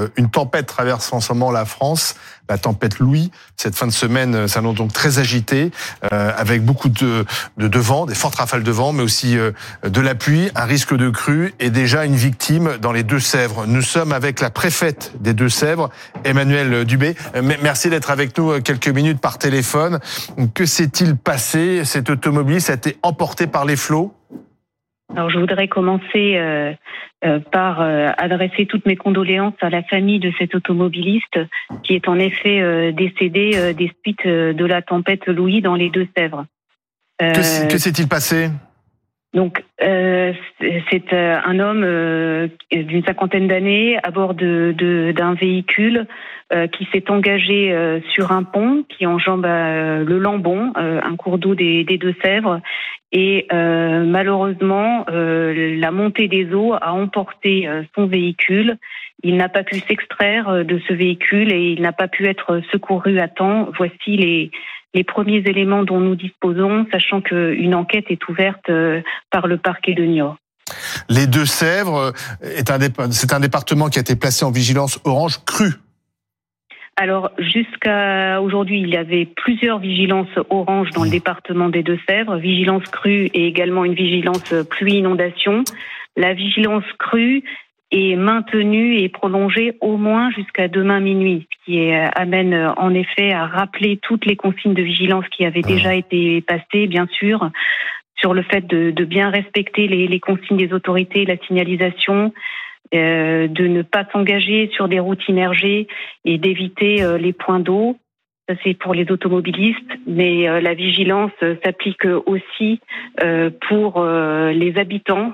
Euh, une tempête traverse en ce moment la France, la tempête Louis. Cette fin de semaine euh, s'annonce donc très agitée, euh, avec beaucoup de, de, vent, des fortes rafales de vent, mais aussi de la pluie, un risque de crue et déjà une victime dans les Deux-Sèvres. Nous sommes avec la préfète des Deux-Sèvres, Emmanuel Dubé. Merci d'être avec nous quelques minutes par téléphone. Que s'est-il passé Cet automobiliste? A été emporté par les flots? Alors je voudrais commencer euh, euh, par euh, adresser toutes mes condoléances à la famille de cet automobiliste qui est en effet décédé des suites de la tempête Louis dans les Deux-Sèvres. que s'est-il passé? Donc, c'est un homme d'une cinquantaine d'années à bord de, d'un véhicule qui s'est engagé sur un pont qui enjambe le Lambon, un cours d'eau des Deux-Sèvres, et euh, malheureusement, euh, la montée des eaux a emporté euh, son véhicule. Il n'a pas pu s'extraire de ce véhicule et il n'a pas pu être secouru à temps. Voici les, les premiers éléments dont nous disposons, sachant qu'une enquête est ouverte par le parquet de Niort. Les Deux-Sèvres, c'est un département qui a été placé en vigilance orange crue alors jusqu'à aujourd'hui, il y avait plusieurs vigilances orange dans le département des Deux-Sèvres, vigilance crue et également une vigilance pluie-inondation. La vigilance crue est maintenue et prolongée au moins jusqu'à demain minuit, ce qui amène en effet à rappeler toutes les consignes de vigilance qui avaient déjà été passées, bien sûr, sur le fait de, bien respecter les, les consignes des autorités, la signalisation, euh, de ne pas s'engager sur des routes immergées et d'éviter euh, les points d'eau. Ça, c'est pour les automobilistes, mais euh, la vigilance s'applique aussi pour les habitants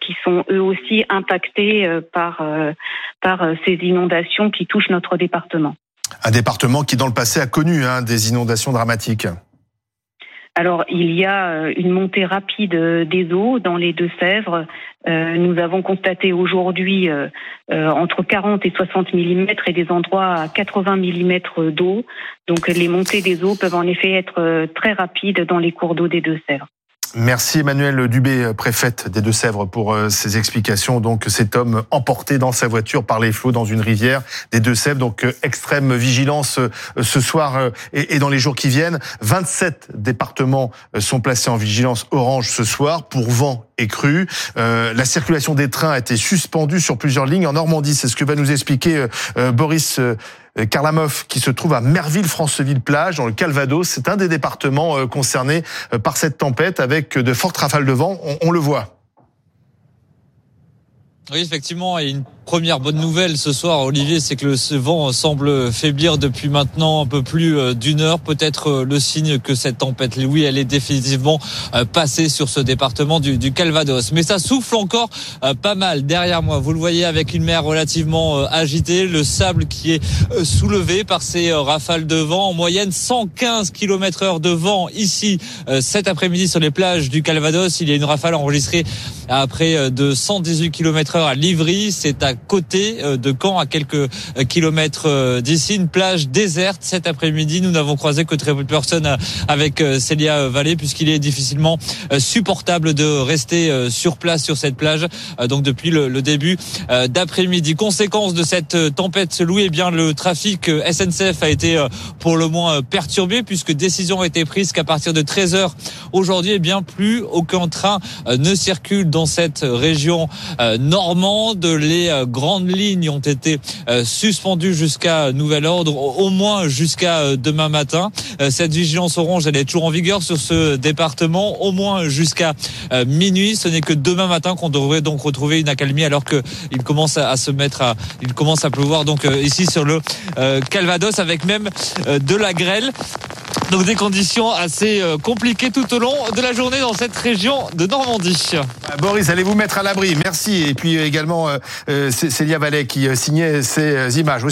qui sont eux aussi impactés par, par ces inondations qui touchent notre département. Un département qui, dans le passé, a connu hein, des inondations dramatiques. Alors, il y a une montée rapide des eaux dans les Deux-Sèvres. Euh, nous avons constaté aujourd'hui euh, euh, entre 40 et 60 mm et des endroits à 80 mm d'eau. Donc les montées des eaux peuvent en effet être très rapides dans les cours d'eau des Deux-Sèvres. Merci Emmanuel Dubé, préfète des Deux-Sèvres, pour ces explications. Donc cet homme emporté dans sa voiture par les flots dans une rivière des Deux-Sèvres. Donc extrême vigilance ce soir et dans les jours qui viennent. 27 départements sont placés en vigilance orange ce soir pour vent et cru. Euh, la circulation des trains a été suspendue sur plusieurs lignes en Normandie. C'est ce que va nous expliquer euh, euh, Boris Karlamov, qui se trouve à Merville-Franceville-Plage, dans le Calvados. C'est un des départements concernés par cette tempête, avec de fortes rafales de vent. on le voit. Oui, effectivement, première bonne nouvelle ce soir, Olivier, c'est que ce vent semble faiblir depuis maintenant un peu plus euh, d'une heure. Peut-être euh, le signe que cette tempête, oui, elle est définitivement euh, passée sur ce département du, Calvados. Mais ça souffle encore pas mal derrière moi. Vous le voyez avec une mer relativement agitée, le sable qui est soulevé par ces rafales de vent. En moyenne, 115 km heure de vent ici cet après-midi sur les plages du Calvados. Il y a une rafale enregistrée à près de 118 km heure à Livry. C'est à côté euh, de Caen, à quelques euh, kilomètres euh, d'ici, une plage déserte cet après-midi. Nous n'avons croisé que très peu de personnes avec Célia Vallée puisqu'il est difficilement supportable de rester sur place sur cette plage. Donc depuis le, début d'après-midi. Conséquence de cette tempête Louis, eh bien le trafic SNCF a été pour le moins perturbé puisque décision a été prise qu'à partir de 13h aujourd'hui, eh bien plus aucun train ne circule dans cette région normande. Les grandes lignes ont été euh, suspendues jusqu'à nouvel ordre, au moins jusqu'à euh, demain matin. Euh, cette vigilance orange, elle est toujours en vigueur sur ce département, au moins jusqu'à minuit. Ce n'est que demain matin qu'on devrait donc retrouver une accalmie alors que il commence à se mettre à, il commence à pleuvoir donc ici sur le Calvados avec même de la grêle. Donc des conditions assez compliquées tout au long de la journée dans cette région de Normandie. Boris, allez vous mettre à l'abri? Merci. Et puis également, Célia Vallet qui euh, signait ces euh, images.